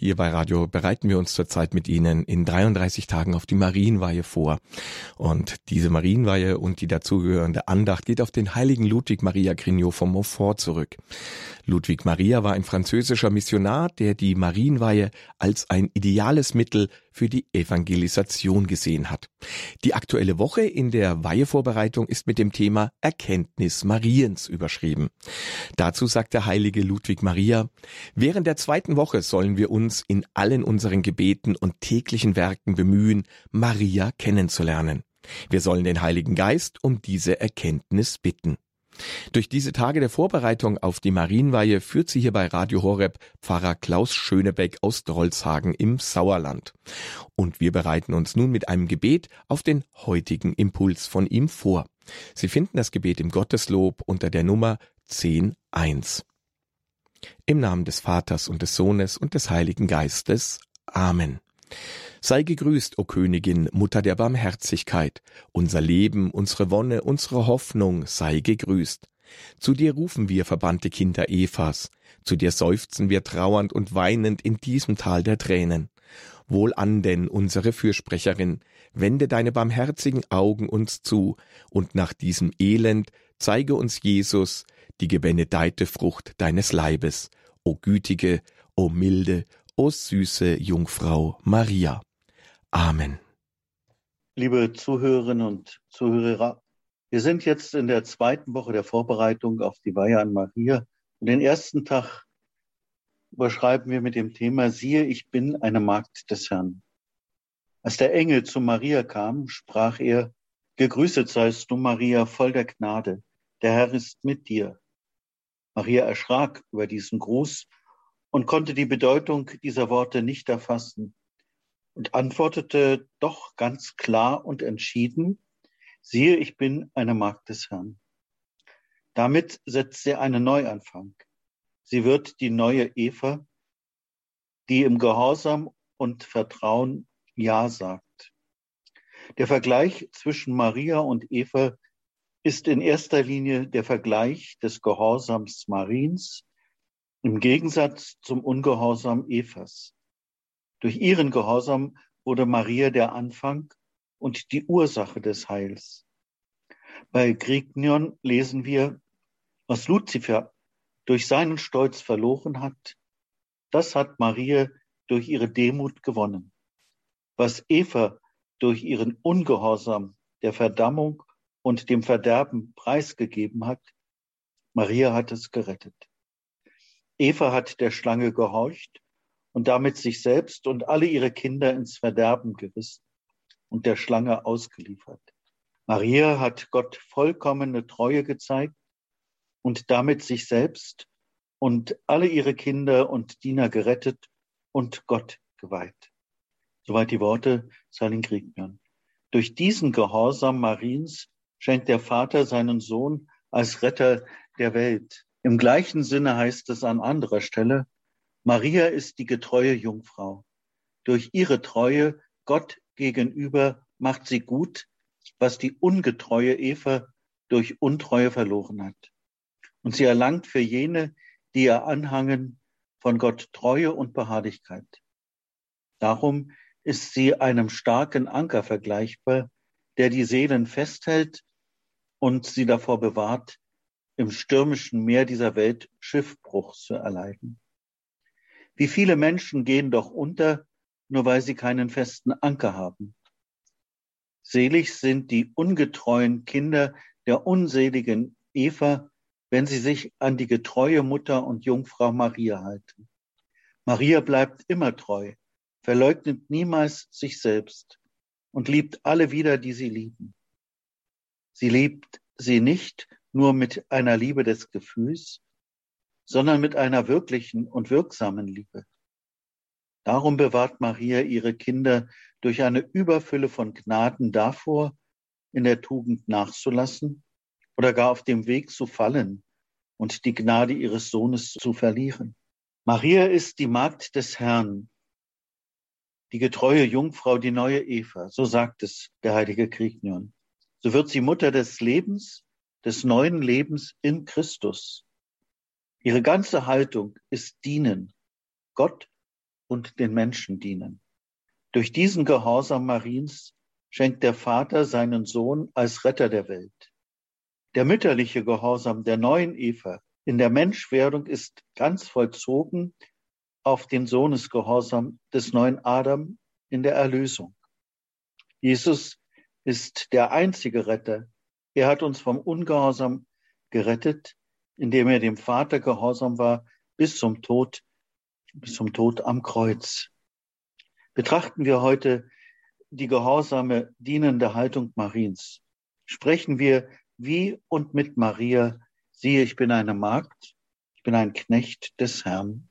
Hier bei Radio bereiten wir uns zurzeit mit Ihnen in 33 Tagen auf die Marienweihe vor. Und diese Marienweihe und die dazugehörende Andacht geht auf den heiligen Ludwig Maria Grignot von Montfort zurück. Ludwig Maria war ein französischer Missionar, der die Marienweihe als ein ideales Mittel für die Evangelisation gesehen hat. Die aktuelle Woche in der Weihevorbereitung ist mit dem Thema Erkenntnis Mariens überschrieben. Dazu sagt der heilige Ludwig Maria, während der zweiten Woche sollen wir uns in allen unseren Gebeten und täglichen Werken bemühen, Maria kennenzulernen. Wir sollen den Heiligen Geist um diese Erkenntnis bitten. Durch diese Tage der Vorbereitung auf die Marienweihe führt sie hier bei Radio Horeb Pfarrer Klaus Schönebeck aus Drolshagen im Sauerland. Und wir bereiten uns nun mit einem Gebet auf den heutigen Impuls von ihm vor. Sie finden das Gebet im Gotteslob unter der Nummer 10.1. Im Namen des Vaters und des Sohnes und des Heiligen Geistes. Amen. Sei gegrüßt, o Königin, Mutter der Barmherzigkeit, unser Leben, unsere Wonne, unsere Hoffnung, sei gegrüßt. Zu dir rufen wir, verbannte Kinder Evas, zu dir seufzen wir trauernd und weinend in diesem Tal der Tränen. Wohlan denn, unsere Fürsprecherin, wende deine barmherzigen Augen uns zu, und nach diesem Elend zeige uns Jesus, die gebenedeite Frucht deines Leibes, o gütige, o milde, o süße Jungfrau Maria. Amen. Liebe Zuhörerinnen und Zuhörer, wir sind jetzt in der zweiten Woche der Vorbereitung auf die Weihe an Maria. Und den ersten Tag überschreiben wir mit dem Thema, siehe, ich bin eine Magd des Herrn. Als der Engel zu Maria kam, sprach er, Gegrüßet seist du, Maria, voll der Gnade. Der Herr ist mit dir. Maria erschrak über diesen Gruß und konnte die Bedeutung dieser Worte nicht erfassen und antwortete doch ganz klar und entschieden, siehe, ich bin eine Magd des Herrn. Damit setzt sie einen Neuanfang. Sie wird die neue Eva, die im Gehorsam und Vertrauen Ja sagt. Der Vergleich zwischen Maria und Eva ist in erster Linie der Vergleich des Gehorsams Mariens im Gegensatz zum Ungehorsam Evas. Durch ihren Gehorsam wurde Maria der Anfang und die Ursache des Heils. Bei Grignion lesen wir, was Luzifer durch seinen Stolz verloren hat, das hat Maria durch ihre Demut gewonnen. Was Eva durch ihren Ungehorsam der Verdammung und dem Verderben preisgegeben hat, Maria hat es gerettet. Eva hat der Schlange gehorcht und damit sich selbst und alle ihre Kinder ins Verderben gerissen und der Schlange ausgeliefert. Maria hat Gott vollkommene Treue gezeigt und damit sich selbst und alle ihre Kinder und Diener gerettet und Gott geweiht. Soweit die Worte Salin Kriegmann. Durch diesen Gehorsam Mariens schenkt der Vater seinen Sohn als Retter der Welt. Im gleichen Sinne heißt es an anderer Stelle, Maria ist die getreue Jungfrau. Durch ihre Treue Gott gegenüber macht sie gut, was die ungetreue Eva durch Untreue verloren hat. Und sie erlangt für jene, die ihr anhangen, von Gott Treue und Beharrlichkeit. Darum ist sie einem starken Anker vergleichbar, der die Seelen festhält und sie davor bewahrt, im stürmischen Meer dieser Welt Schiffbruch zu erleiden. Wie viele Menschen gehen doch unter, nur weil sie keinen festen Anker haben. Selig sind die ungetreuen Kinder der unseligen Eva, wenn sie sich an die getreue Mutter und Jungfrau Maria halten. Maria bleibt immer treu, verleugnet niemals sich selbst und liebt alle wieder, die sie lieben. Sie liebt sie nicht nur mit einer Liebe des Gefühls, sondern mit einer wirklichen und wirksamen Liebe. Darum bewahrt Maria ihre Kinder durch eine Überfülle von Gnaden davor, in der Tugend nachzulassen oder gar auf dem Weg zu fallen und die Gnade ihres Sohnes zu verlieren. Maria ist die Magd des Herrn, die getreue Jungfrau, die neue Eva, so sagt es der heilige Kriegnion. So wird sie Mutter des Lebens, des neuen Lebens in Christus. Ihre ganze Haltung ist dienen, Gott und den Menschen dienen. Durch diesen Gehorsam Mariens schenkt der Vater seinen Sohn als Retter der Welt. Der mütterliche Gehorsam der neuen Eva in der Menschwerdung ist ganz vollzogen auf den Sohnesgehorsam des neuen Adam in der Erlösung. Jesus ist der einzige Retter. Er hat uns vom Ungehorsam gerettet, indem er dem Vater gehorsam war bis zum Tod, bis zum Tod am Kreuz. Betrachten wir heute die gehorsame, dienende Haltung Mariens. Sprechen wir wie und mit Maria, siehe, ich bin eine Magd, ich bin ein Knecht des Herrn.